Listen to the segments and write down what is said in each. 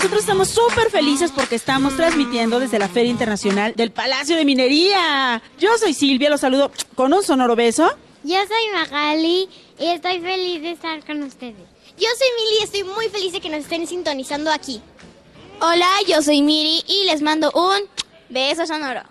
Nosotros estamos súper felices porque estamos transmitiendo desde la Feria Internacional del Palacio de Minería. Yo soy Silvia, los saludo con un sonoro beso. Yo soy Magali y estoy feliz de estar con ustedes. Yo soy Mili y estoy muy feliz de que nos estén sintonizando aquí. Hola, yo soy Miri y les mando un beso sonoro.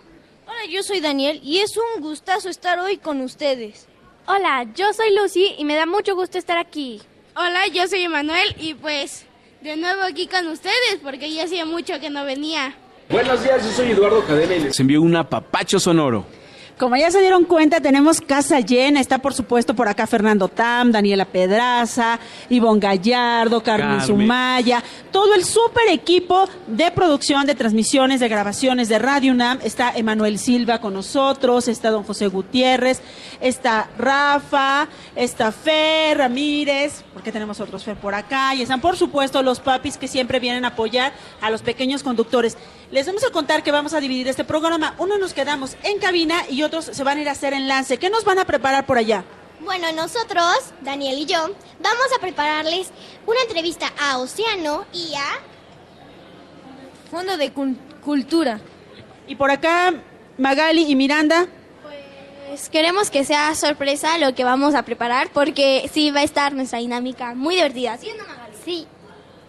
Hola, yo soy Daniel y es un gustazo estar hoy con ustedes. Hola, yo soy Lucy y me da mucho gusto estar aquí. Hola, yo soy Emanuel y pues de nuevo aquí con ustedes porque ya hacía mucho que no venía. Buenos días, yo soy Eduardo Cadena y les envío un apapacho sonoro. Como ya se dieron cuenta, tenemos casa llena. Está, por supuesto, por acá Fernando Tam, Daniela Pedraza, Ivonne Gallardo, Carmen, Carmen. Sumaya. Todo el super equipo de producción, de transmisiones, de grabaciones de Radio UNAM. Está Emanuel Silva con nosotros, está don José Gutiérrez, está Rafa, está Fer Ramírez, porque tenemos otros Fer por acá. Y están, por supuesto, los papis que siempre vienen a apoyar a los pequeños conductores. Les vamos a contar que vamos a dividir este programa. Uno nos quedamos en cabina y otros se van a ir a hacer enlace. ¿Qué nos van a preparar por allá? Bueno, nosotros, Daniel y yo, vamos a prepararles una entrevista a Océano y a... Fondo de Cul- Cultura. Y por acá, Magali y Miranda. Pues queremos que sea sorpresa lo que vamos a preparar porque sí va a estar nuestra dinámica muy divertida. ¿Sí o no, Magali? Sí.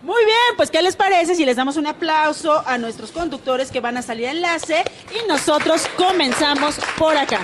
Muy bien, pues ¿qué les parece si les damos un aplauso a nuestros conductores que van a salir a enlace y nosotros comenzamos por acá?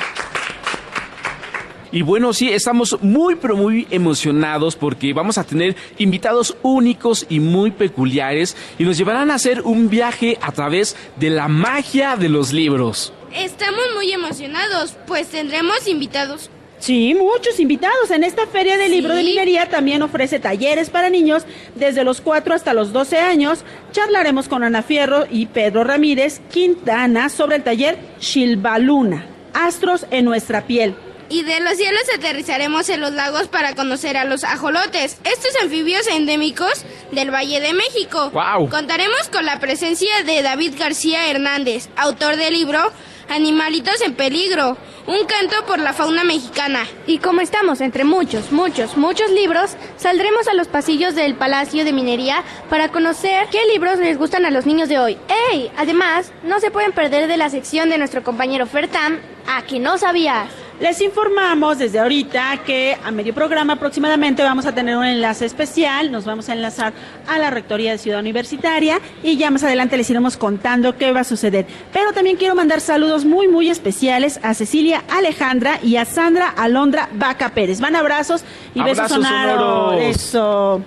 Y bueno, sí, estamos muy, pero muy emocionados porque vamos a tener invitados únicos y muy peculiares y nos llevarán a hacer un viaje a través de la magia de los libros. Estamos muy emocionados, pues tendremos invitados. Sí, muchos invitados. En esta Feria del Libro de Minería también ofrece talleres para niños desde los 4 hasta los 12 años. Charlaremos con Ana Fierro y Pedro Ramírez Quintana sobre el taller Shilbaluna, Astros en nuestra piel. Y de los cielos aterrizaremos en los lagos para conocer a los ajolotes, estos anfibios endémicos del Valle de México. ¡Guau! Contaremos con la presencia de David García Hernández, autor del libro Animalitos en Peligro, un canto por la fauna mexicana. Y como estamos entre muchos, muchos, muchos libros, saldremos a los pasillos del Palacio de Minería para conocer qué libros les gustan a los niños de hoy. ¡Ey! Además, no se pueden perder de la sección de nuestro compañero Fertam, a que no sabías. Les informamos desde ahorita que a medio programa aproximadamente vamos a tener un enlace especial, nos vamos a enlazar a la Rectoría de Ciudad Universitaria y ya más adelante les iremos contando qué va a suceder. Pero también quiero mandar saludos muy muy especiales a Cecilia Alejandra y a Sandra Alondra Vaca Pérez. Van abrazos y besos Abrazos sonoros. sonoros. Eso.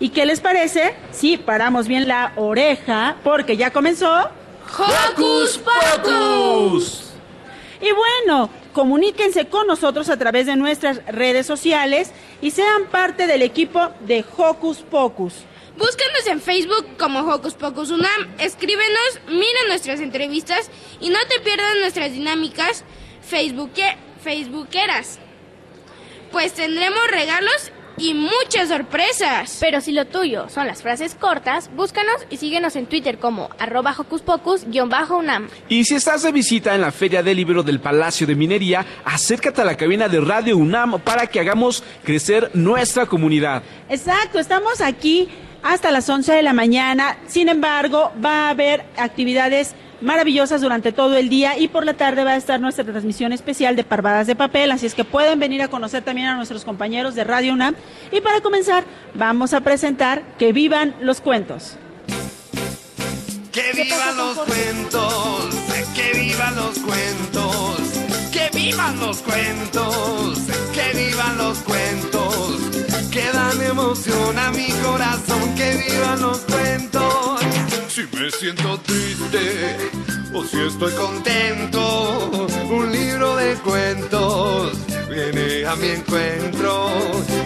¿Y qué les parece? Si paramos bien la oreja porque ya comenzó. ¡Hocus Pocus! Y bueno, comuníquense con nosotros a través de nuestras redes sociales y sean parte del equipo de Hocus Pocus. Búscanos en Facebook como Hocus Pocus Unam, escríbenos, mira nuestras entrevistas y no te pierdas nuestras dinámicas facebooke- facebookeras. Pues tendremos regalos y muchas sorpresas. Pero si lo tuyo son las frases cortas, búscanos y síguenos en Twitter como arroba hocus pocus-unam. Y si estás de visita en la Feria del Libro del Palacio de Minería, acércate a la cabina de Radio UNAM para que hagamos crecer nuestra comunidad. Exacto, estamos aquí hasta las 11 de la mañana. Sin embargo, va a haber actividades maravillosas durante todo el día y por la tarde va a estar nuestra transmisión especial de Parvadas de Papel, así es que pueden venir a conocer también a nuestros compañeros de Radio UNAM. Y para comenzar, vamos a presentar Que vivan los cuentos. Que vivan los cuentos, que vivan los cuentos, que vivan los cuentos, que vivan los cuentos, que dan emoción a mi corazón, que vivan los cuentos. Si me siento triste si estoy contento, un libro de cuentos viene a mi encuentro.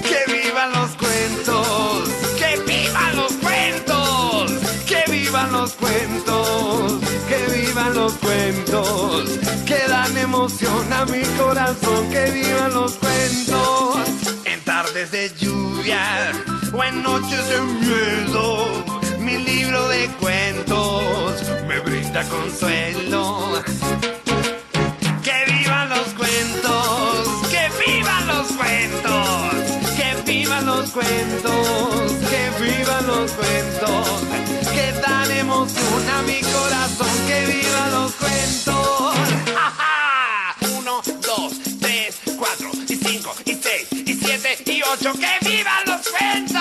Que vivan los cuentos, que vivan los cuentos, que vivan los cuentos, que vivan los cuentos, que dan emoción a mi corazón, que vivan los cuentos. En tardes de lluvia o en noches de miedo, mi libro de cuentos me brinda consuelo. Que vivan los cuentos, que vivan los cuentos, que vivan los cuentos, que vivan los cuentos, que dan emoción a mi corazón, que vivan los cuentos. ¡Ja, ja! Uno, dos, tres, cuatro, y cinco, y seis, y siete, y ocho, que vivan los cuentos.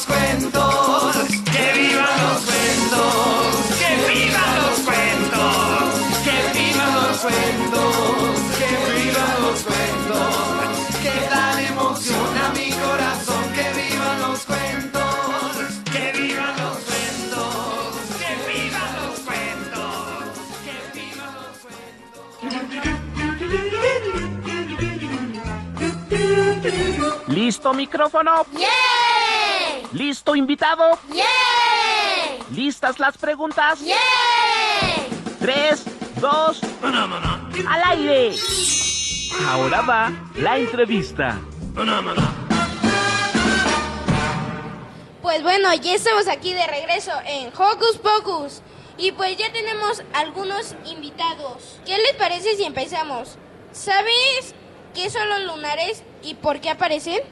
Los cuentos, que vivan los cuentos, que vivan los cuentos, que vivan los cuentos, que vivan los cuentos, que dan emoción a mi corazón, que vivan los cuentos. Que vivan los cuentos, que vivan los cuentos, que vivan los ¿Listo micrófono? ¿Listo invitado? ¿Listas las preguntas? Tres, dos, al aire. Ahora va la entrevista. Pues bueno, ya estamos aquí de regreso en Hocus Pocus. Y pues ya tenemos algunos invitados. ¿Qué les parece si empezamos? ¿Sabes qué son los lunares y por qué aparecen?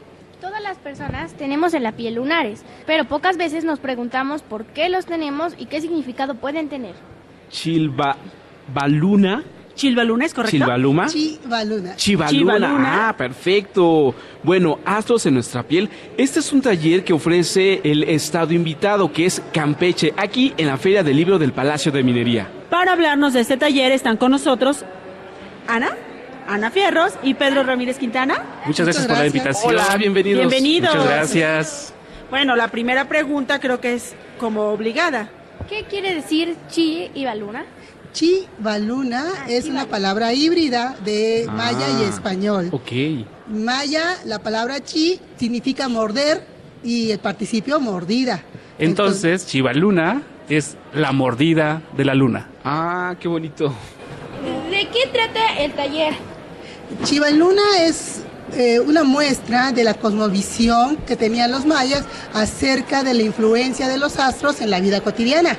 Todas las personas tenemos en la piel lunares, pero pocas veces nos preguntamos por qué los tenemos y qué significado pueden tener. Chilba Baluna. Chilbaluna, ¿es correcto? Chilbaluma. Chivaluna. Chivaluna. Chivaluna. Ah, perfecto. Bueno, Astros en nuestra piel. Este es un taller que ofrece el estado invitado, que es Campeche, aquí en la Feria del Libro del Palacio de Minería. Para hablarnos de este taller están con nosotros Ana, Ana Fierros y Pedro Ramírez Quintana. Muchas gracias por la invitación. Hola, bienvenidos. Bienvenidos. Muchas gracias. Bueno, la primera pregunta creo que es como obligada. ¿Qué quiere decir chi y baluna? Chivaluna es una palabra híbrida de maya y Ah, español. Ok. Maya, la palabra chi significa morder y el participio mordida. Entonces, Chivaluna es la mordida de la luna. Ah, qué bonito. ¿De qué trata el taller? Chivaluna es eh, una muestra de la cosmovisión que tenían los mayas acerca de la influencia de los astros en la vida cotidiana.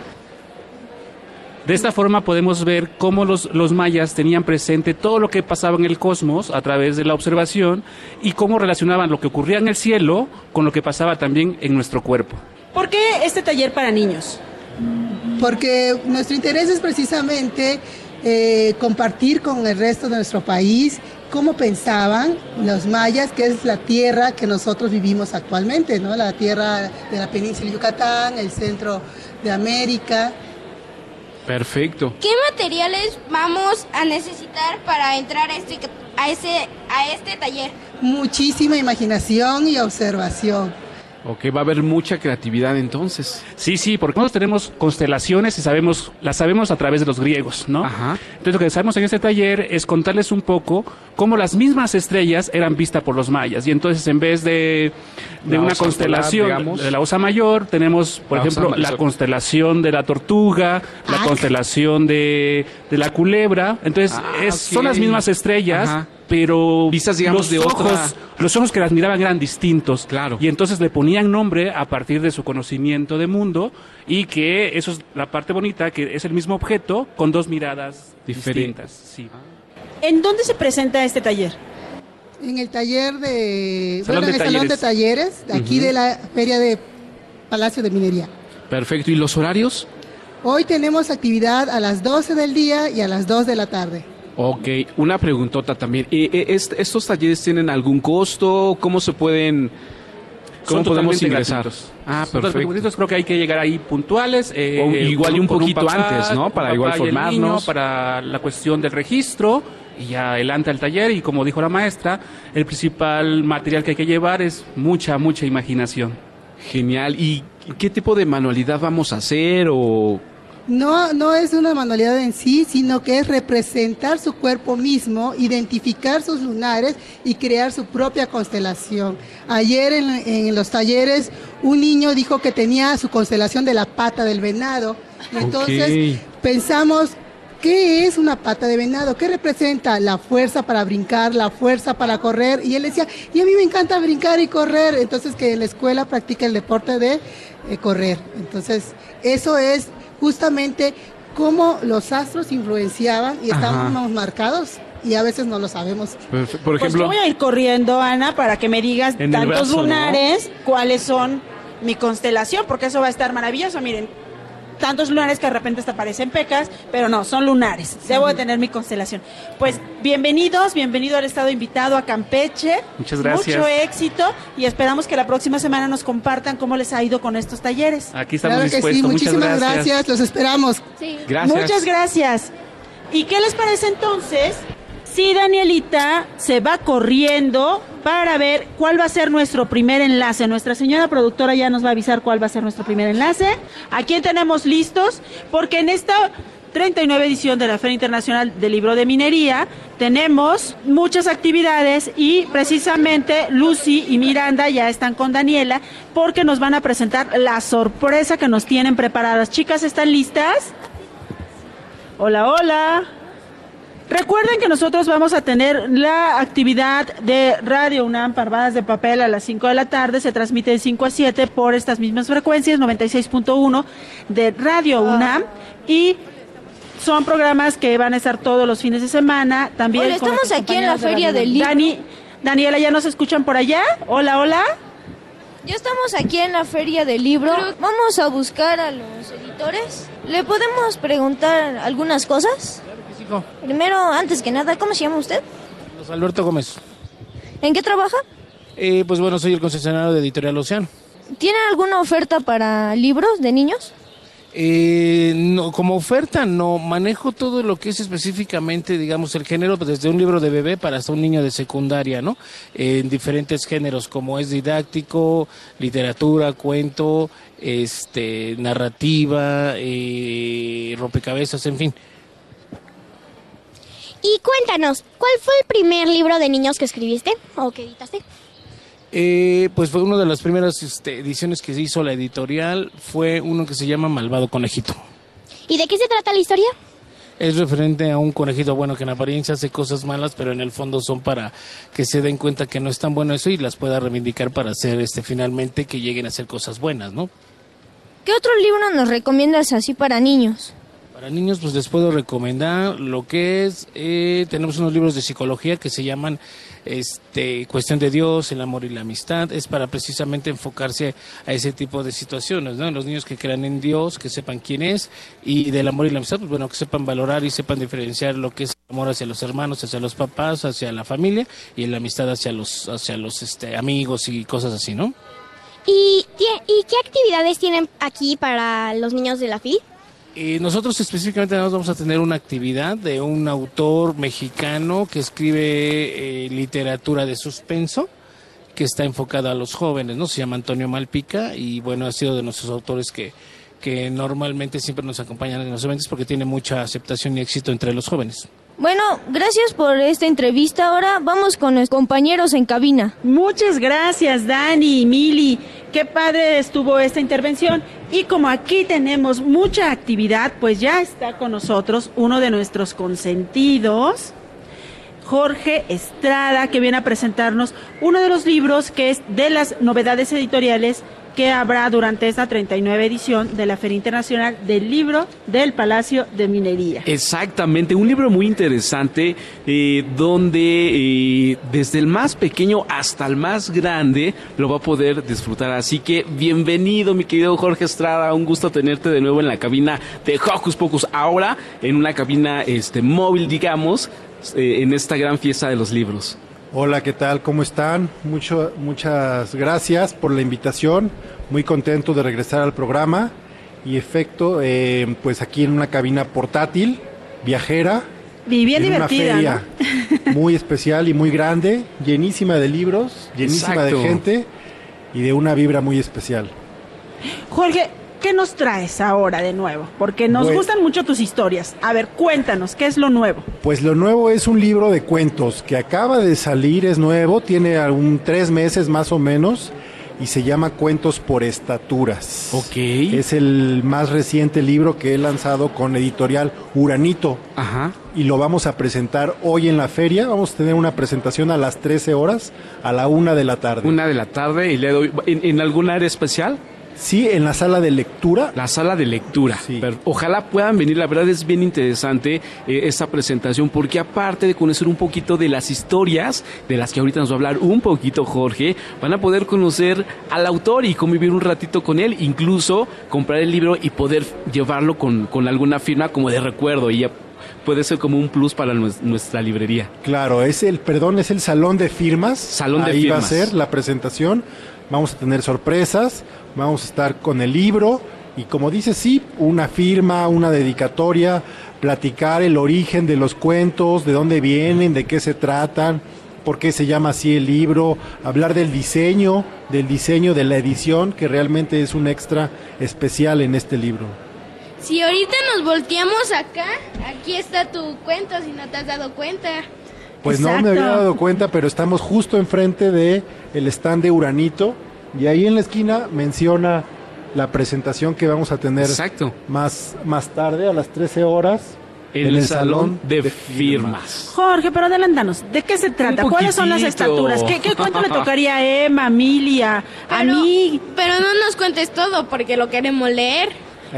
De esta forma podemos ver cómo los, los mayas tenían presente todo lo que pasaba en el cosmos a través de la observación y cómo relacionaban lo que ocurría en el cielo con lo que pasaba también en nuestro cuerpo. ¿Por qué este taller para niños? Porque nuestro interés es precisamente eh, compartir con el resto de nuestro país cómo pensaban los mayas, que es la tierra que nosotros vivimos actualmente, ¿no? La tierra de la península de Yucatán, el centro de América. Perfecto. ¿Qué materiales vamos a necesitar para entrar a este, a ese, a este taller? Muchísima imaginación y observación. Ok, va a haber mucha creatividad entonces. Sí, sí, porque nosotros tenemos constelaciones y sabemos, las sabemos a través de los griegos, ¿no? Ajá. Entonces lo que sabemos en este taller es contarles un poco cómo las mismas estrellas eran vistas por los mayas. Y entonces en vez de, de una constelación digamos. de la osa mayor, tenemos, por La ejemplo, la constelación de la tortuga, la Ah. constelación de, de la culebra. Entonces Ah, es- son las mismas estrellas. Ajá. Pero Vistas, digamos, los de otra- ojos, los ojos que las miraban eran distintos. Claro. Y entonces le ponían nombre a partir de su conocimiento de mundo y que eso es la parte bonita, que es el mismo objeto con dos miradas Diferentes. distintas. Sí. ¿En dónde se presenta este taller? En el taller de, Salón bueno, de en el salón de talleres, de aquí Ujú. de la Feria de Palacio de Minería. Perfecto. ¿Y los horarios? Hoy tenemos actividad a las 12 del día y a las 2 de la tarde. Ok, una preguntota también. Eh, eh, est- ¿Estos talleres tienen algún costo? ¿Cómo se pueden... ¿Cómo Son podemos ingresar? gratuitos. Ah, perfecto. gratuitos, creo que hay que llegar ahí puntuales. eh, O igual y un poquito papá, antes, ¿no? Para igual el formarnos. niño, para la cuestión del registro y ya adelante al taller y como dijo la maestra, el principal material que hay que llevar es mucha, mucha imaginación. Genial. ¿Y qué tipo de manualidad vamos a hacer o No, no es una manualidad en sí, sino que es representar su cuerpo mismo, identificar sus lunares y crear su propia constelación. Ayer en, en los talleres un niño dijo que tenía su constelación de la pata del venado. Entonces pensamos, ¿qué es una pata de venado? ¿Qué representa? La fuerza para brincar, la fuerza para correr. Y él decía, y a mí me encanta brincar y correr. Entonces que en la escuela practica el deporte de eh, correr. Entonces, eso es justamente cómo los astros influenciaban y Ajá. estamos marcados y a veces no lo sabemos. por Pues yo ejemplo? voy a ir corriendo, Ana, para que me digas tantos brazo, ¿no? lunares, cuáles son mi constelación, porque eso va a estar maravilloso. Miren, tantos lunares que de repente hasta parecen pecas, pero no, son lunares. Debo de tener mi constelación. Pues bienvenidos, bienvenido al estado invitado a Campeche. Muchas gracias. Mucho éxito y esperamos que la próxima semana nos compartan cómo les ha ido con estos talleres. Aquí estamos Claro que sí, Muchas muchísimas gracias. gracias, los esperamos. Gracias. Muchas gracias. ¿Y qué les parece entonces? Si Danielita se va corriendo para ver cuál va a ser nuestro primer enlace. Nuestra señora productora ya nos va a avisar cuál va a ser nuestro primer enlace. ¿A quién tenemos listos? Porque en esta 39 edición de la Feria Internacional del Libro de Minería tenemos muchas actividades y precisamente Lucy y Miranda ya están con Daniela porque nos van a presentar la sorpresa que nos tienen preparadas. Chicas, ¿están listas? Hola, hola. Recuerden que nosotros vamos a tener la actividad de Radio UNAM Parvadas de Papel a las 5 de la tarde. Se transmite de 5 a 7 por estas mismas frecuencias, 96.1 de Radio UNAM. Y son programas que van a estar todos los fines de semana. También Hola, estamos aquí en la de Feria del. Libro. Dani, Daniela, ¿ya nos escuchan por allá? Hola, hola. Ya estamos aquí en la feria del libro. Vamos a buscar a los editores. ¿Le podemos preguntar algunas cosas? Primero, antes que nada, ¿cómo se llama usted? Carlos Alberto Gómez. ¿En qué trabaja? Eh, pues bueno, soy el concesionario de Editorial Océano. ¿Tiene alguna oferta para libros de niños? Eh, no, como oferta no, manejo todo lo que es específicamente, digamos, el género, pues, desde un libro de bebé para hasta un niño de secundaria, ¿no? en diferentes géneros, como es didáctico, literatura, cuento, este, narrativa, eh, rompecabezas, en fin. Y cuéntanos, ¿cuál fue el primer libro de niños que escribiste o que editaste? Eh, pues fue una de las primeras este, ediciones que se hizo la editorial, fue uno que se llama Malvado Conejito. ¿Y de qué se trata la historia? Es referente a un conejito bueno que en apariencia hace cosas malas, pero en el fondo son para que se den cuenta que no es tan bueno eso y las pueda reivindicar para hacer este finalmente que lleguen a hacer cosas buenas, ¿no? ¿Qué otro libro nos recomiendas así para niños? Para niños, pues les puedo recomendar lo que es, eh, tenemos unos libros de psicología que se llaman este, Cuestión de Dios, el amor y la amistad. Es para precisamente enfocarse a ese tipo de situaciones, ¿no? Los niños que crean en Dios, que sepan quién es, y del amor y la amistad, pues bueno, que sepan valorar y sepan diferenciar lo que es el amor hacia los hermanos, hacia los papás, hacia la familia, y la amistad hacia los, hacia los este, amigos y cosas así, ¿no? ¿Y, ¿Y qué actividades tienen aquí para los niños de la FIL? Y nosotros específicamente vamos a tener una actividad de un autor mexicano que escribe eh, literatura de suspenso que está enfocada a los jóvenes, ¿no? Se llama Antonio Malpica y bueno, ha sido de nuestros autores que, que normalmente siempre nos acompañan en los eventos porque tiene mucha aceptación y éxito entre los jóvenes. Bueno, gracias por esta entrevista. Ahora vamos con los compañeros en cabina. Muchas gracias, Dani y Mili. Qué padre estuvo esta intervención. Y como aquí tenemos mucha actividad, pues ya está con nosotros uno de nuestros consentidos, Jorge Estrada, que viene a presentarnos uno de los libros que es de las novedades editoriales que habrá durante esta 39 edición de la Feria Internacional del Libro del Palacio de Minería. Exactamente, un libro muy interesante eh, donde eh, desde el más pequeño hasta el más grande lo va a poder disfrutar. Así que bienvenido mi querido Jorge Estrada, un gusto tenerte de nuevo en la cabina de Hocus Pocus, ahora en una cabina este, móvil digamos, eh, en esta gran fiesta de los libros. Hola, ¿qué tal? ¿Cómo están? Mucho, muchas gracias por la invitación. Muy contento de regresar al programa. Y efecto, eh, pues aquí en una cabina portátil, viajera. Y bien en divertida. Una feria muy especial y muy grande, llenísima de libros, llenísima de gente y de una vibra muy especial. Jorge, ¿qué nos traes ahora de nuevo? Porque nos Pues- gustan mucho tus historias. A ver, cuéntanos, ¿qué es lo nuevo? Pues lo nuevo es un libro de cuentos que acaba de salir, es nuevo, tiene algún tres meses más o menos y se llama Cuentos por Estaturas. Ok. Es el más reciente libro que he lanzado con editorial Uranito. Ajá. Y lo vamos a presentar hoy en la feria. Vamos a tener una presentación a las 13 horas, a la una de la tarde. Una de la tarde y le doy en, en algún área especial. Sí, en la sala de lectura. La sala de lectura. Pero ojalá puedan venir, la verdad es bien interesante eh, esta presentación porque aparte de conocer un poquito de las historias de las que ahorita nos va a hablar un poquito Jorge, van a poder conocer al autor y convivir un ratito con él, incluso comprar el libro y poder llevarlo con, con alguna firma como de recuerdo y ya puede ser como un plus para nues- nuestra librería. Claro, es el, perdón, es el salón de firmas. Salón de Ahí va a firmas. ser la presentación. Vamos a tener sorpresas, vamos a estar con el libro y como dice, sí, una firma, una dedicatoria, platicar el origen de los cuentos, de dónde vienen, de qué se tratan, por qué se llama así el libro, hablar del diseño, del diseño de la edición, que realmente es un extra especial en este libro. Si ahorita nos volteamos acá, aquí está tu cuento, si no te has dado cuenta. Pues no me había dado cuenta, pero estamos justo enfrente de el stand de Uranito y ahí en la esquina menciona la presentación que vamos a tener Exacto. más más tarde a las 13 horas En el salón de firmas. Jorge, pero adelántanos, ¿de qué se trata? ¿Cuáles son las estaturas? ¿Qué, qué cuento le tocaría a Emma, a Emilia, a mí? Pero no nos cuentes todo porque lo queremos leer.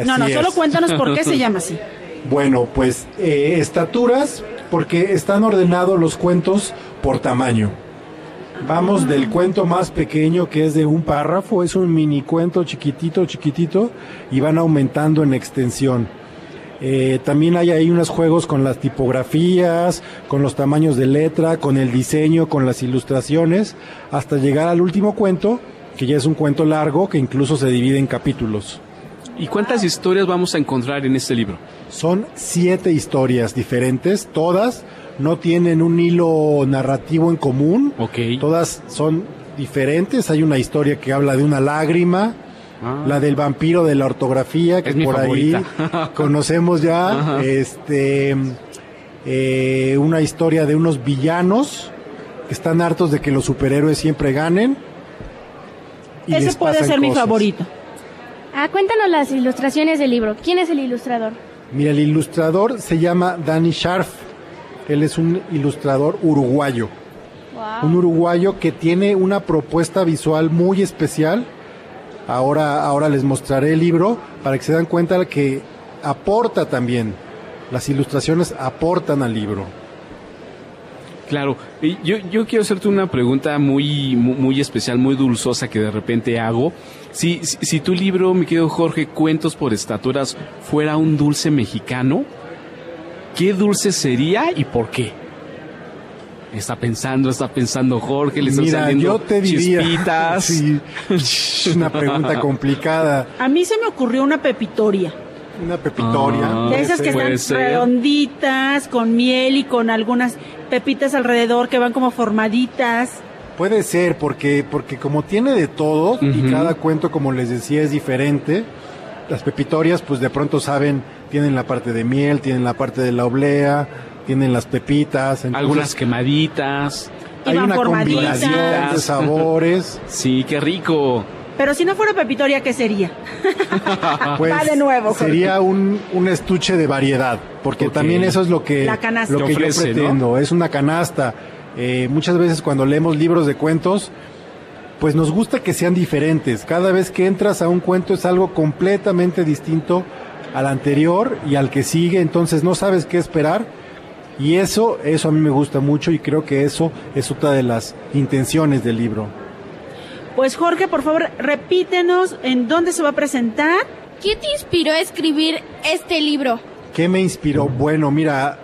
No, no, solo cuéntanos por qué se llama así. Bueno, pues eh, estaturas porque están ordenados los cuentos por tamaño. Vamos del cuento más pequeño que es de un párrafo, es un mini cuento chiquitito, chiquitito y van aumentando en extensión. Eh, también hay ahí unos juegos con las tipografías, con los tamaños de letra, con el diseño, con las ilustraciones, hasta llegar al último cuento, que ya es un cuento largo que incluso se divide en capítulos. ¿Y cuántas historias vamos a encontrar en este libro? Son siete historias diferentes, todas no tienen un hilo narrativo en común, todas son diferentes. Hay una historia que habla de una lágrima, la del vampiro de la ortografía, que Ah. Es por ahí conocemos ya, Ajá. este, eh, una historia de unos villanos que están hartos de que los superhéroes siempre ganen. y Ese puede ser mi favorito. Ah, cuéntanos las ilustraciones del libro. ¿Quién es el ilustrador? Mira, el ilustrador se llama Danny Sharf. Él es un ilustrador uruguayo. Un uruguayo que tiene una propuesta visual muy especial. Ahora, ahora les mostraré el libro para que se dan cuenta que aporta también. Las ilustraciones aportan al libro. Claro, y yo, yo quiero hacerte una pregunta muy, muy, muy especial, muy dulzosa que de repente hago. Si, si, si tu libro, mi querido Jorge, Cuentos por Estaturas, fuera un dulce mexicano, ¿qué dulce sería y por qué? Está pensando, está pensando Jorge, le están Mira, saliendo yo te diría. chispitas. Sí, es una pregunta complicada. A mí se me ocurrió una pepitoria. Una pepitoria. Ah, De esas que están ser. redonditas, con miel y con algunas pepitas alrededor que van como formaditas. Puede ser, porque, porque como tiene de todo, y cada cuento, como les decía, es diferente, las pepitorias, pues de pronto saben, tienen la parte de miel, tienen la parte de la oblea, tienen las pepitas. entonces Algunas quemaditas. Hay una combinación de sabores. Sí, qué rico. Pero si no fuera pepitoria, ¿qué sería? Pues, Va de nuevo. Jorge. Sería un, un estuche de variedad, porque también eso es lo que, La canasta. lo Que que ofrece, yo pretendo, es una canasta. Eh, muchas veces cuando leemos libros de cuentos, pues nos gusta que sean diferentes. Cada vez que entras a un cuento es algo completamente distinto al anterior y al que sigue, entonces no sabes qué esperar. Y eso, eso a mí me gusta mucho y creo que eso es otra de las intenciones del libro. Pues Jorge, por favor, repítenos en dónde se va a presentar. ¿Qué te inspiró a escribir este libro? ¿Qué me inspiró? Bueno, mira,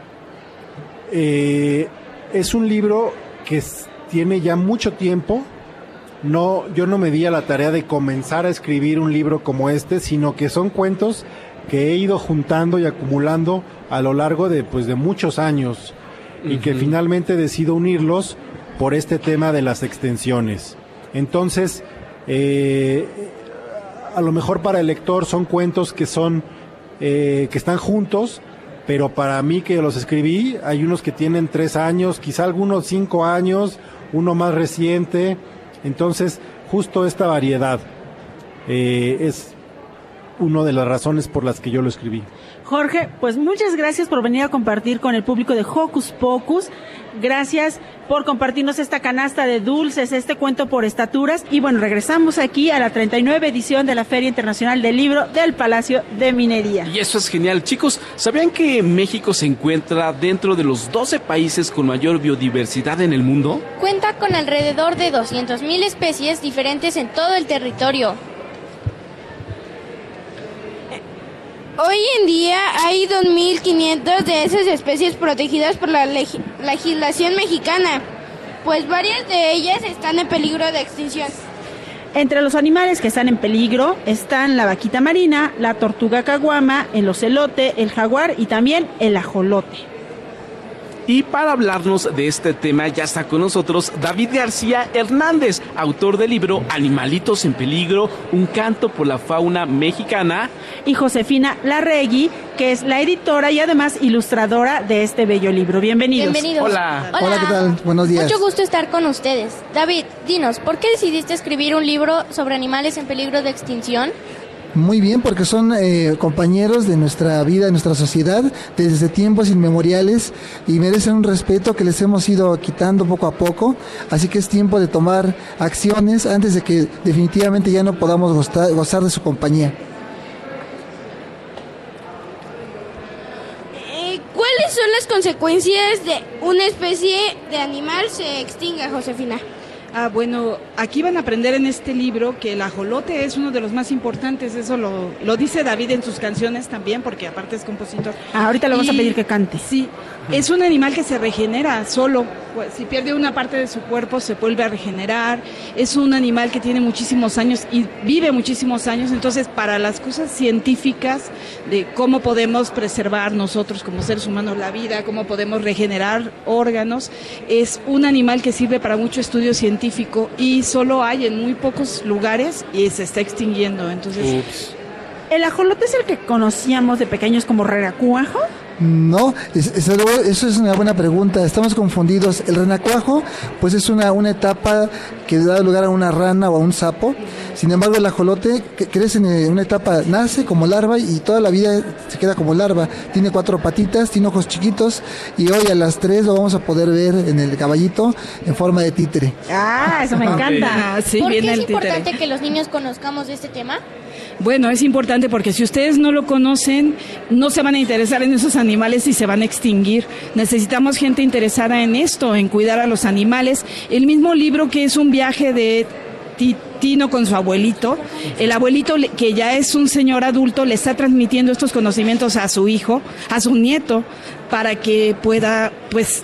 eh, es un libro que tiene ya mucho tiempo. No, yo no me di a la tarea de comenzar a escribir un libro como este, sino que son cuentos que he ido juntando y acumulando a lo largo de, pues, de muchos años y que finalmente decido unirlos por este tema de las extensiones. Entonces, eh, a lo mejor para el lector son cuentos que son eh, que están juntos, pero para mí que los escribí, hay unos que tienen tres años, quizá algunos cinco años, uno más reciente. Entonces, justo esta variedad eh, es una de las razones por las que yo lo escribí. Jorge, pues muchas gracias por venir a compartir con el público de Hocus Pocus. Gracias por compartirnos esta canasta de dulces, este cuento por estaturas. Y bueno, regresamos aquí a la 39 edición de la Feria Internacional del Libro del Palacio de Minería. Y eso es genial. Chicos, ¿sabían que México se encuentra dentro de los 12 países con mayor biodiversidad en el mundo? Cuenta con alrededor de 200.000 especies diferentes en todo el territorio. Hoy en día hay 2.500 de esas especies protegidas por la legislación mexicana, pues varias de ellas están en peligro de extinción. Entre los animales que están en peligro están la vaquita marina, la tortuga caguama, el ocelote, el jaguar y también el ajolote. Y para hablarnos de este tema ya está con nosotros David García Hernández, autor del libro Animalitos en Peligro, un canto por la fauna mexicana. Y Josefina Larregui, que es la editora y además ilustradora de este bello libro. Bienvenidos. Bienvenidos. Hola. Hola, ¿qué tal? Buenos días. Mucho gusto estar con ustedes. David, dinos, ¿por qué decidiste escribir un libro sobre animales en peligro de extinción? Muy bien, porque son eh, compañeros de nuestra vida, de nuestra sociedad, desde tiempos inmemoriales y merecen un respeto que les hemos ido quitando poco a poco. Así que es tiempo de tomar acciones antes de que definitivamente ya no podamos gozar de su compañía. Eh, ¿Cuáles son las consecuencias de una especie de animal se extinga, Josefina? Ah, bueno, aquí van a aprender en este libro que el ajolote es uno de los más importantes, eso lo, lo dice David en sus canciones también, porque aparte es compositor. Ah, ahorita le vamos a pedir que cante. Sí, es un animal que se regenera solo, pues, si pierde una parte de su cuerpo se vuelve a regenerar, es un animal que tiene muchísimos años y vive muchísimos años, entonces para las cosas científicas de cómo podemos preservar nosotros como seres humanos la vida, cómo podemos regenerar órganos, es un animal que sirve para mucho estudio científico y solo hay en muy pocos lugares y se está extinguiendo, entonces... ¿El ajolote es el que conocíamos de pequeños como renacuajo? No, es- es algo- eso es una buena pregunta. Estamos confundidos. El renacuajo, pues es una, una etapa que da lugar a una rana o a un sapo. Sin embargo, el ajolote que crece en eh, una etapa, nace como larva y toda la vida se queda como larva. Tiene cuatro patitas, tiene ojos chiquitos y hoy a las tres lo vamos a poder ver en el caballito en forma de títere. Ah, eso me encanta. Sí, ¿Por qué es el títere. importante que los niños conozcamos de este tema? Bueno, es importante porque si ustedes no lo conocen, no se van a interesar en esos animales y se van a extinguir. Necesitamos gente interesada en esto, en cuidar a los animales. El mismo libro que es un viaje de Ti- Tino con su abuelito, el abuelito que ya es un señor adulto le está transmitiendo estos conocimientos a su hijo, a su nieto, para que pueda, pues,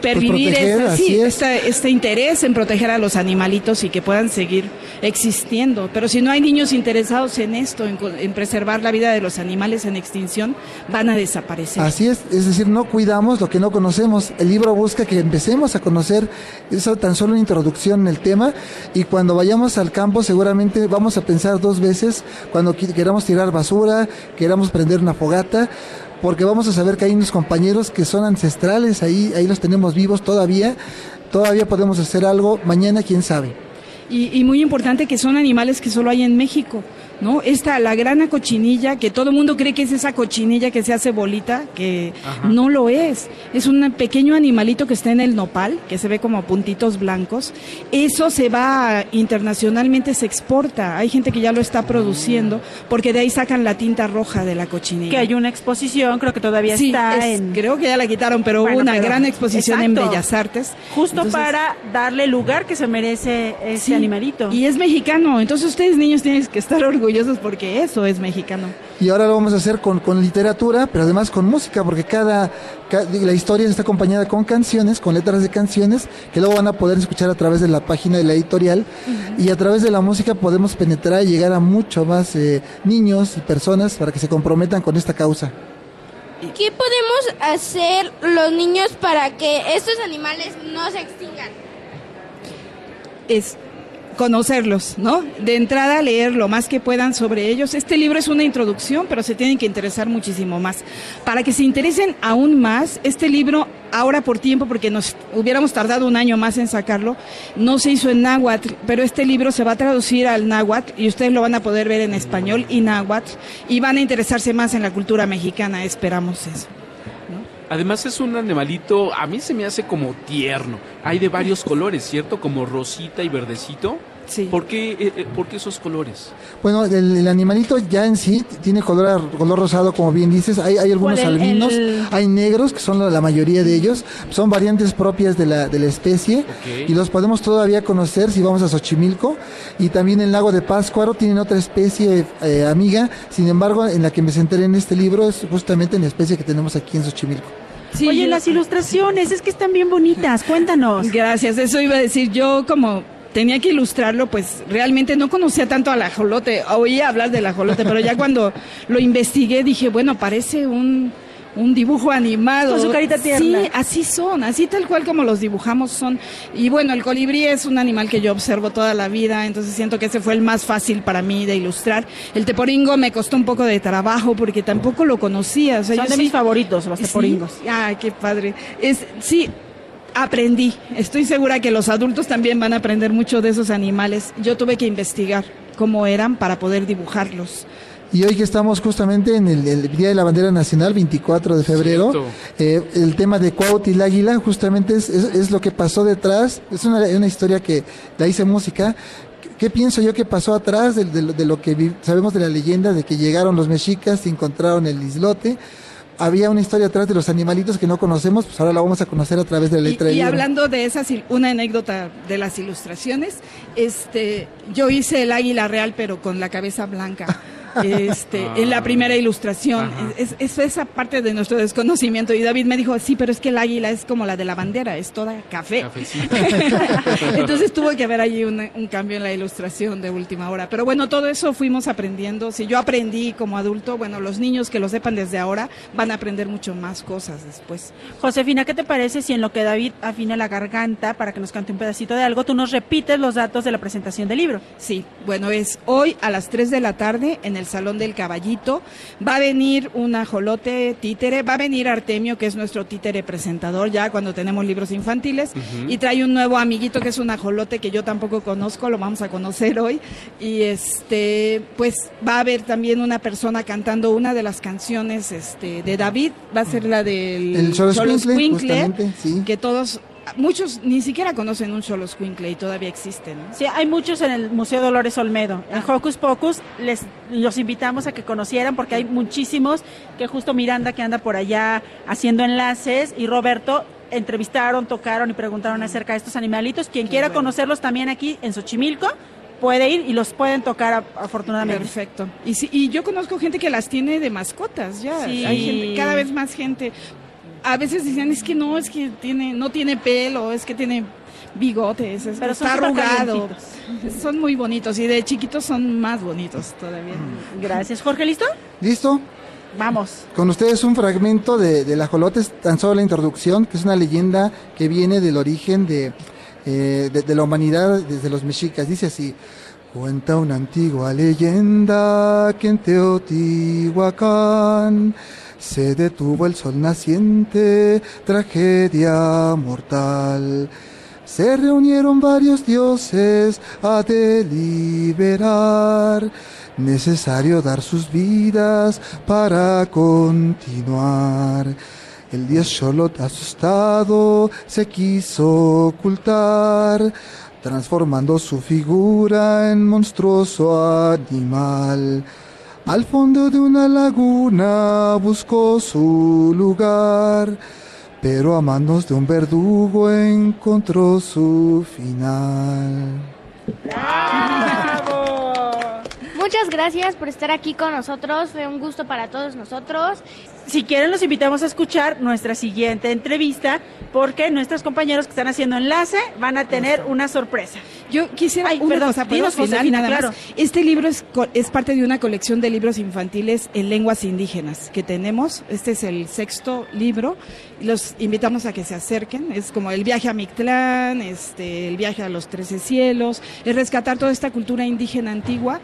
pervivir proteger, esta- sí, así es. esta- este interés en proteger a los animalitos y que puedan seguir existiendo. Pero si no hay niños interesados en esto, en, en preservar la vida de los animales en extinción, van a desaparecer. Así es, es decir, no cuidamos lo que no conocemos. El libro busca que empecemos a conocer eso tan solo una introducción en el tema y cuando vayamos al campo seguramente vamos a pensar dos veces cuando queramos tirar basura, queramos prender una fogata, porque vamos a saber que hay unos compañeros que son ancestrales, ahí, ahí los tenemos vivos todavía, todavía podemos hacer algo, mañana quién sabe. Y, y muy importante que son animales que solo hay en México. ¿No? Esta, la grana cochinilla, que todo el mundo cree que es esa cochinilla que se hace bolita, que Ajá. no lo es. Es un pequeño animalito que está en el nopal, que se ve como puntitos blancos. Eso se va, internacionalmente se exporta. Hay gente que ya lo está produciendo, porque de ahí sacan la tinta roja de la cochinilla. Que hay una exposición, creo que todavía Sí, está es- en... Creo que ya la quitaron, pero Bueno, hubo una pero- gran exposición en. Bellas Artes. Justo Entonces- para darle el lugar que se merece ese Sí, animalito. Y es mexicano, entonces ustedes niños tienen que estar orgullosos porque eso es mexicano. Y ahora lo vamos a hacer con, con literatura, pero además con música, porque cada, ca- la historia está acompañada con canciones, con letras de canciones, que luego van a poder escuchar a través de la página de la editorial. Y a través de la música podemos penetrar y llegar a mucho más eh, niños y personas para que se comprometan con esta causa. ¿Qué podemos hacer los niños para que estos animales no se extingan? es conocerlos, ¿no? De entrada leer lo más que puedan sobre ellos. Este libro es una introducción, pero se tienen que interesar muchísimo más. Para que se interesen aún más, este libro, ahora por tiempo, porque nos hubiéramos tardado un año más en sacarlo, no se hizo en náhuatl, pero este libro se va a traducir al náhuatl y ustedes lo van a poder ver en español y náhuatl y van a interesarse más en la cultura mexicana, esperamos eso. Además es un animalito, a mí se me hace como tierno. Hay de varios colores, ¿cierto? Como rosita y verdecito. Sí. ¿Por qué, eh, eh, por qué esos colores? Bueno, el, el animalito ya en sí tiene color, color rosado, como bien dices. Hay, hay algunos ¿Cuál, el- albinos, el- hay negros, que son la, la mayoría de ellos. Son variantes propias de la, de la especie. Y los podemos todavía conocer si vamos a Xochimilco. Y también en el lago de Páscuaro tienen otra especie eh, amiga. Sin embargo, en la que me centré en este libro es justamente en la especie que tenemos aquí en Xochimilco. Sí, Oye, yo- las ilustraciones, es que están bien bonitas, cuéntanos. Gracias, eso iba a decir. Yo como tenía que ilustrarlo, pues realmente no conocía tanto al ajolote. Oía hablar del ajolote, pero ya cuando lo investigué dije, bueno, parece un, un dibujo animado. Con su carita tierna. Sí, así son, así tal cual como los dibujamos son. Y bueno, el colibrí es un animal que yo observo toda la vida, entonces siento que ese fue el más fácil para mí de ilustrar. El teporingo me costó un poco de trabajo porque tampoco lo conocía. O sea, Son yo de sí- mis favoritos, los Sí. teporingos. Ay, qué padre. Es, sí, aprendí. Estoy segura que los adultos también van a aprender mucho de esos animales. Yo tuve que investigar cómo eran para poder dibujarlos. Y hoy que estamos justamente en el, el Día de la Bandera Nacional, 24 de febrero, eh, el tema de Cuauhti el águila justamente es, es- es lo que pasó detrás, es una, una historia que la hice música. ¿Qué, pienso yo que pasó atrás de, de lo- de lo que vi- sabemos de la leyenda de que llegaron los mexicas y encontraron el islote? Había una historia atrás de los animalitos que no conocemos, pues ahora la vamos a conocer a través de la Y, letra y libro. hablando de esas, una anécdota de las ilustraciones, este, yo hice el águila real, pero con la cabeza blanca. Este, en la primera ilustración, es, es esa parte de nuestro desconocimiento. Y David me dijo, sí, pero es que el águila es como la de la bandera, es toda café. Entonces tuvo que haber allí un, un cambio en la ilustración de última hora. Pero bueno, todo eso fuimos aprendiendo. Si yo aprendí como adulto, bueno, los niños que lo sepan desde ahora van a aprender mucho más cosas después. Josefina, ¿qué te parece si en lo que David afina la garganta para que nos cante un pedacito de algo, tú nos repites los datos de la presentación del libro? Sí, bueno, es hoy a las 3 de la tarde en el Salón del Caballito. Va a venir un ajolote títere, va a venir Artemio, que es nuestro títere presentador ya cuando tenemos libros infantiles, y trae un nuevo amiguito que es un ajolote que yo tampoco conozco, lo vamos a conocer hoy. Y este, pues va a haber también una persona cantando una de las canciones este, de David, va a ser la del El Xoloscuincle, justamente, sí. que todos, muchos ni siquiera conocen un Xoloscuincle y todavía existen. ¿no? Sí, hay muchos en el Museo Dolores Olmedo. En Hocus Pocus les los invitamos a que conocieran porque hay muchísimos que justo Miranda que anda por allá haciendo enlaces y Roberto entrevistaron, tocaron y preguntaron acerca de estos animalitos. Quien quiera bueno. conocerlos también aquí en Xochimilco puede ir y los pueden tocar afortunadamente. Perfecto. Y, sí, y yo conozco gente que las tiene de mascotas ya. Sí. Hay gente, cada vez más gente. A veces dicen, es que no, es que tiene, no tiene pelo, es que tiene bigotes, es, Pero está arrugado. Son muy bonitos y de chiquitos son más bonitos todavía. Gracias. Jorge, ¿listo? ¿Listo? Vamos. Con ustedes un fragmento de, del ajolote, es tan solo la introducción, que es una leyenda que viene del origen de, eh, de, de la humanidad desde los mexicas. Dice así, cuenta una antigua leyenda que en Teotihuacán se detuvo el sol naciente, tragedia mortal. se reunieron varios dioses a deliberar. Necesario dar sus vidas para continuar. El dios Sholot asustado se quiso ocultar, transformando su figura en monstruoso animal. Al fondo de una laguna buscó su lugar, pero a manos de un verdugo encontró su final. Muchas gracias por estar aquí con nosotros. Fue un gusto para todos nosotros. Si quieren, los invitamos a escuchar nuestra siguiente entrevista porque nuestros compañeros que están haciendo enlace van a tener una sorpresa. Yo quisiera Ay, una perdón, cosa, ¿puedo dinos, final Josefina, nada más? Este libro es, co- es parte de una colección de libros infantiles en lenguas indígenas que tenemos. Este es el sexto libro. Los invitamos a que se acerquen. Es como el viaje a Mictlán, este, el viaje a los Trece Cielos, es rescatar toda esta cultura indígena antigua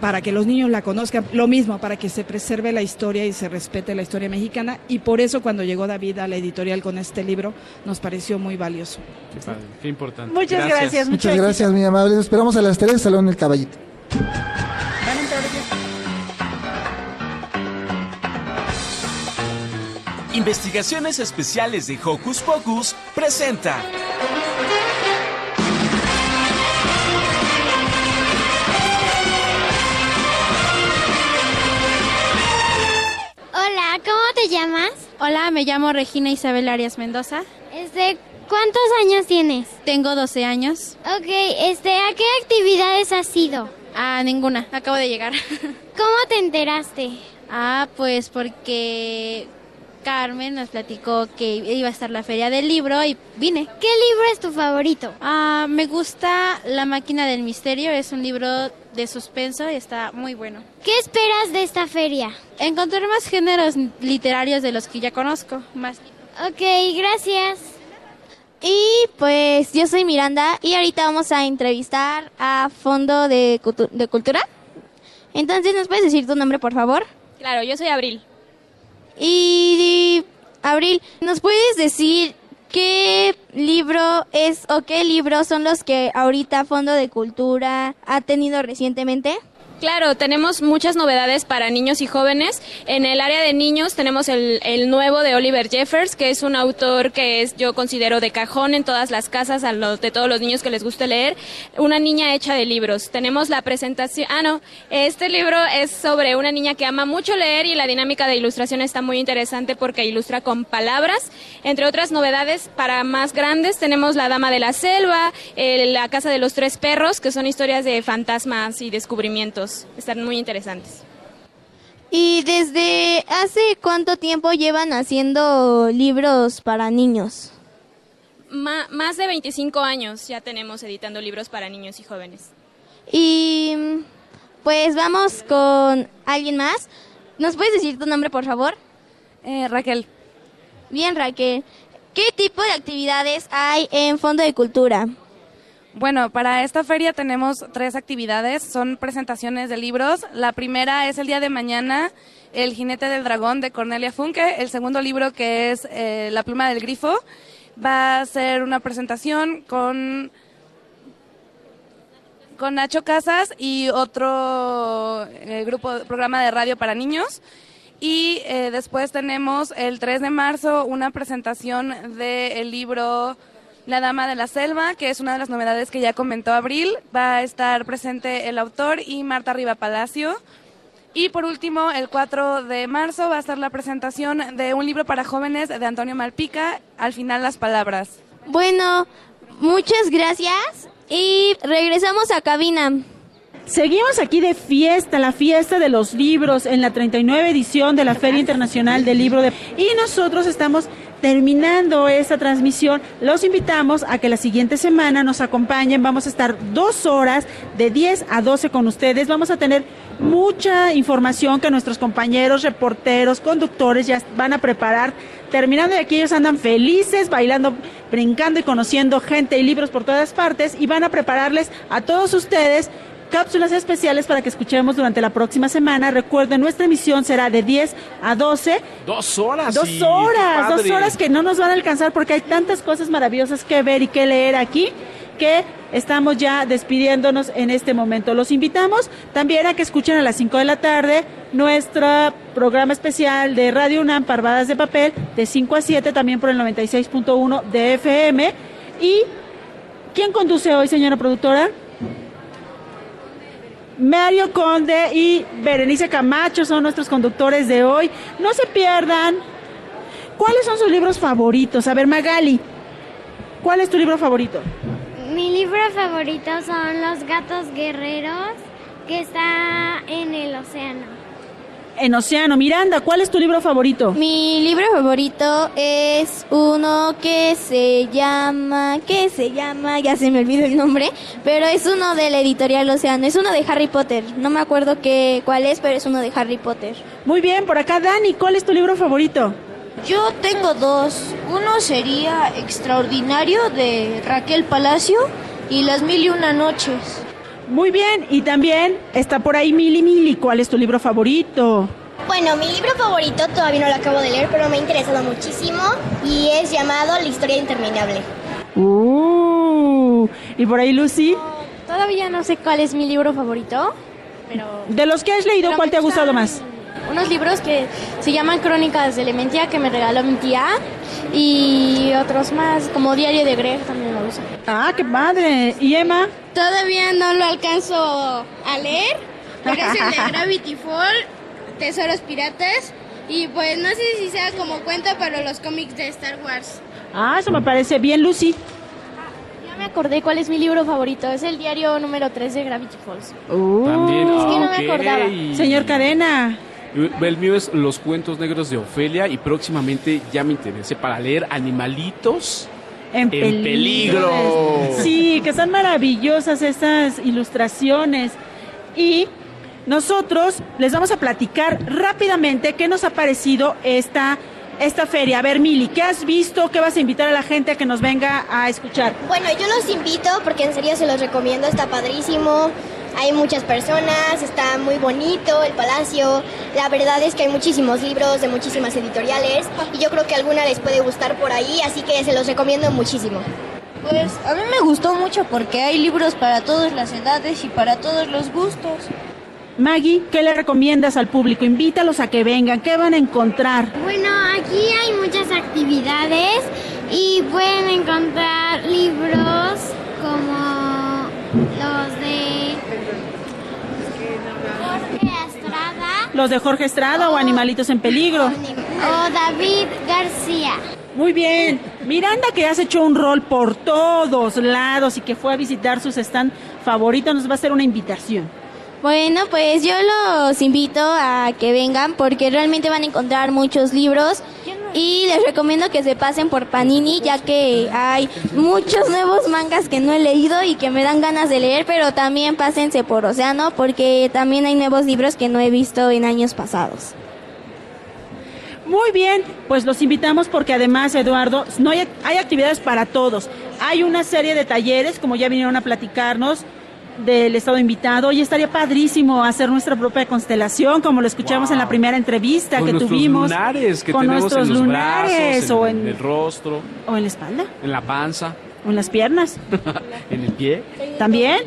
para que los niños la conozcan, lo mismo, para que se preserve la historia y se respete la historia mexicana. Y por eso cuando llegó David a la editorial con este libro, nos pareció muy valioso. Qué padre, qué importante. Muchas gracias, mucho Muchas gracias, muy amable. Nos esperamos a las 3, Salón El Caballito. Investigaciones Especiales de Hocus Pocus presenta. Te llamas? Hola, me llamo Regina Isabel Arias Mendoza. Este, ¿cuántos años tienes? Tengo 12 años. Ok, este, ¿a qué actividades has ido? Ah, ninguna, acabo de llegar. ¿Cómo te enteraste? Ah, pues porque Carmen nos platicó que iba a estar la feria del libro y vine. ¿Qué libro es tu favorito? Ah, me gusta La máquina del misterio, es un libro de suspenso y está muy bueno. ¿Qué esperas de esta feria? Encontrar más géneros literarios de los que ya conozco, más Ok, gracias. Y pues yo soy Miranda y ahorita vamos a entrevistar a Fondo de, Cultu- de Cultura. Entonces, ¿nos puedes decir tu nombre, por favor? Claro, yo soy Abril. Y Abril, ¿nos puedes decir qué libro es o qué libros son los que ahorita Fondo de Cultura ha tenido recientemente? Claro, tenemos muchas novedades para niños y jóvenes. En el área de niños tenemos el, el nuevo de Oliver Jeffers, que es un autor que es, yo considero de cajón en todas las casas a los, de todos los niños que les guste leer. Una niña hecha de libros. Tenemos la presentación. Ah, no. Este libro es sobre una niña que ama mucho leer y la dinámica de ilustración está muy interesante porque ilustra con palabras. Entre otras novedades para más grandes tenemos La Dama de la Selva, eh, La Casa de los Tres Perros, que son historias de fantasmas y descubrimientos. Están muy interesantes. ¿Y desde hace cuánto tiempo llevan haciendo libros para niños? Más de 25 años ya tenemos editando libros para niños y jóvenes. Y pues vamos con alguien más. ¿Nos puedes decir tu nombre, por favor? Raquel. Bien, Raquel. ¿Qué tipo de actividades hay en Fondo de Cultura? Bueno, para esta feria tenemos tres actividades, son presentaciones de libros. La primera es el día de mañana, El jinete del dragón de Cornelia Funke. El segundo libro, que es eh, La pluma del grifo, va a ser una presentación con, con Nacho Casas y otro eh, grupo, programa de radio para niños. Y eh, después tenemos el 3 de marzo una presentación del libro La Dama de la Selva, que es una de las novedades que ya comentó Abril. Va a estar presente el autor y Marta Riva Palacio. Y por último, el 4 de marzo va a estar la presentación de un libro para jóvenes de Antonio Malpica, Al final las palabras. Bueno, muchas gracias y regresamos a cabina. Seguimos aquí de fiesta, la fiesta de los libros en la 39 edición de la Feria Internacional del Libro de y nosotros estamos terminando esta transmisión. Los invitamos a que la siguiente semana nos acompañen. Vamos a estar dos horas de 10 a 12 con ustedes. Vamos a tener mucha información que nuestros compañeros, reporteros, conductores ya van a preparar. Terminando de aquí ellos andan felices, bailando, brincando y conociendo gente y libros por todas partes y van a prepararles a todos ustedes cápsulas especiales para que escuchemos durante la próxima semana. Recuerden, nuestra emisión será de 10 a 12. Dos horas. Dos sí, horas, dos horas que no nos van a alcanzar porque hay tantas cosas maravillosas que ver y que leer aquí que estamos ya despidiéndonos en este momento. Los invitamos también a que escuchen a las 5 de la tarde nuestro programa especial de Radio UNAM, Parvadas de Papel, de 5 a 7, también por el 96.1 de FM. ¿Y quién conduce hoy, señora productora? Mario Conde y Berenice Camacho son nuestros conductores de hoy. No se pierdan. ¿Cuáles son sus libros favoritos? A ver, Magali, ¿cuál es tu libro favorito? Mi libro favorito son Los gatos guerreros, que está en el océano. En Océano. Miranda, ¿cuál es tu libro favorito? Mi libro favorito es uno que se llama, ¿qué se llama? Ya se me olvidó el nombre, pero es uno de la editorial Océano, es uno de Harry Potter. No me acuerdo qué cuál es, pero es uno de Harry Potter. Muy bien, por acá Dani, ¿cuál es tu libro favorito? Yo tengo dos. Uno sería Extraordinario de Raquel Palacio y Las Mil y Una Noches. Muy bien, y también está por ahí Mili Mili, ¿cuál es tu libro favorito? Bueno, mi libro favorito todavía no lo acabo de leer, pero me ha interesado muchísimo y es llamado La historia interminable. Uh, y por ahí Lucy, Todavía no sé cuál es mi libro favorito, pero de los que has leído, ¿cuál te ha gustado más? Unos libros que se llaman Crónicas de Elementia que me regaló mi tía y otros más como Diario de Greg también me gusta. Ah, qué padre. ¿Y Emma? Todavía no lo alcanzo a leer, pero es el de Gravity Fall, Tesoros Piratas, y pues no sé si sea como cuenta para los cómics de Star Wars. Ah, eso me parece bien, Lucy. Ya me acordé cuál es mi libro favorito, es el diario número 3 de Gravity Falls. Uh, También, Es que no ah, me ok. acordaba. Señor Cadena. El mío es Los cuentos negros de Ofelia y próximamente ya me interesé para leer Animalitos En, en peligro. Sí, que son maravillosas estas ilustraciones. Y nosotros les vamos a platicar rápidamente qué nos ha parecido esta, esta feria. A ver, Mili, ¿qué has visto? ¿Qué vas a invitar a la gente a que nos venga a escuchar? Bueno, yo los invito porque en serio se los recomiendo, está padrísimo. Hay muchas personas, está muy bonito el palacio. La verdad es que hay muchísimos libros de muchísimas editoriales y yo creo que alguna les puede gustar por ahí, así que se los recomiendo muchísimo. Pues a mí me gustó mucho porque hay libros para todas las edades y para todos los gustos. Maggie, ¿qué le recomiendas al público? Invítalos a que vengan, ¿qué van a encontrar? Bueno, aquí hay muchas actividades y pueden encontrar libros como los de Jorge Estrada ¿Los de Jorge Estrada o Animalitos en Peligro? o David García. Muy bien. Miranda, que has hecho un rol por todos lados y que fue a visitar sus stand favoritos, nos va a hacer una invitación. Bueno, pues yo los invito a que vengan porque realmente van a encontrar muchos libros y les recomiendo que se pasen por Panini ya que hay muchos nuevos mangas que no he leído y que me dan ganas de leer, pero también pásense por Océano porque también hay nuevos libros que no he visto en años pasados. Muy bien, pues los invitamos porque además, Eduardo, no hay, hay actividades para todos. Hay una serie de talleres, como ya vinieron a platicarnos, del estado invitado. Y estaría padrísimo hacer nuestra propia constelación, como lo escuchamos en la primera entrevista Con que nuestros tuvimos. lunares que con tenemos nuestros en los lunares brazos, o en, en, el rostro, o en la espalda, en la panza, o en las piernas. en el pie. También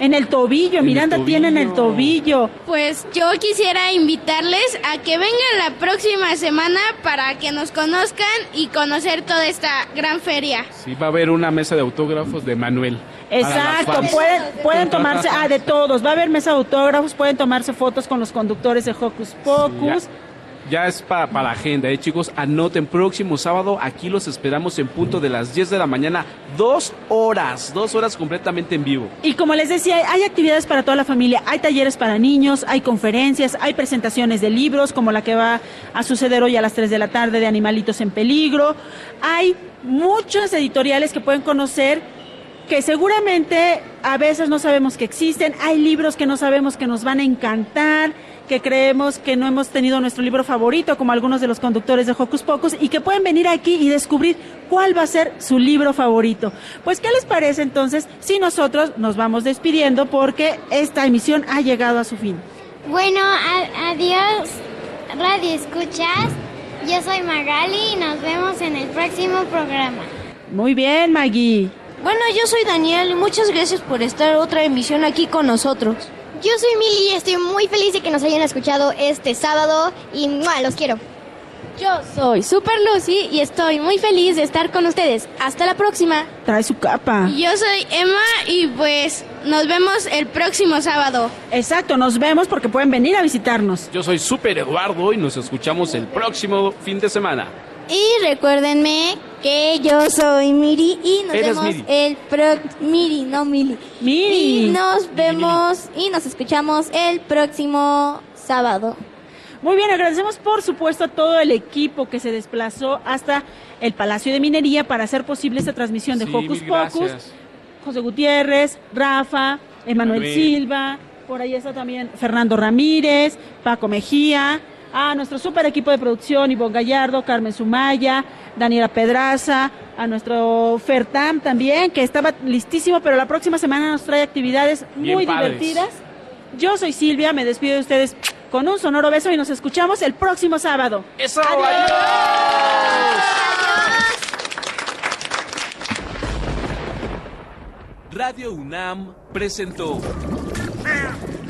en el tobillo. En el Miranda tiene en el tobillo. tobillo. Pues yo quisiera invitarles a que vengan la próxima semana para que nos conozcan y conocer toda esta gran feria. Sí, va a haber una mesa de autógrafos de Manuel. Exacto, pueden, pueden tomarse, ah, de todos, va a haber mesa de autógrafos, pueden tomarse fotos con los conductores de Hocus Pocus. Ya es para, para la agenda, ¿eh, chicos? Anoten, próximo sábado, aquí los esperamos en punto de las 10 de la mañana. Dos horas, dos horas completamente en vivo. Y como les decía, hay actividades para toda la familia, hay talleres para niños, hay conferencias, hay presentaciones de libros, como la que va a suceder hoy a las 3 de la tarde de Animalitos en Peligro. Hay muchas editoriales que pueden conocer que seguramente a veces no sabemos que existen, hay libros que no sabemos que nos van a encantar, que creemos que no hemos tenido nuestro libro favorito, como algunos de los conductores de Hocus Pocus, y que pueden venir aquí y descubrir cuál va a ser su libro favorito. Pues, ¿qué les parece entonces si nosotros nos vamos despidiendo porque esta emisión ha llegado a su fin? Bueno, adiós, Radio Escuchas. Yo soy Magali y nos vemos en el próximo programa. Muy bien, Maggie. Bueno, yo soy Daniel y muchas gracias por estar otra emisión aquí con nosotros. Yo soy Mili y estoy muy feliz de que nos hayan escuchado este sábado y los quiero. Yo soy Super Lucy y estoy muy feliz de estar con ustedes. Hasta la próxima. Trae su capa. Yo soy Emma y pues nos vemos el próximo sábado. Exacto, nos vemos porque pueden venir a visitarnos. Yo soy Super Eduardo y nos escuchamos el próximo fin de semana. Y recuérdenme que yo soy Miri y nos vemos el pro Miri, no Mili. Miri. Y nos vemos y nos escuchamos el próximo sábado. Muy bien, agradecemos por supuesto a todo el equipo que se desplazó hasta el Palacio de Minería para hacer posible esta transmisión de Hocus Pocus. José Gutiérrez, Rafa, Emanuel Silva, por ahí está también Fernando Ramírez, Paco Mejía, a nuestro super equipo de producción, Ivonne Gallardo, Carmen Sumaya, Daniela Pedraza, a nuestro Fertam también, que estaba listísimo, pero la próxima semana nos trae actividades muy divertidas. Yo soy Silvia, me despido de ustedes con un sonoro beso y nos escuchamos el próximo sábado. ¡Eso! ¡Adiós! Radio UNAM presentó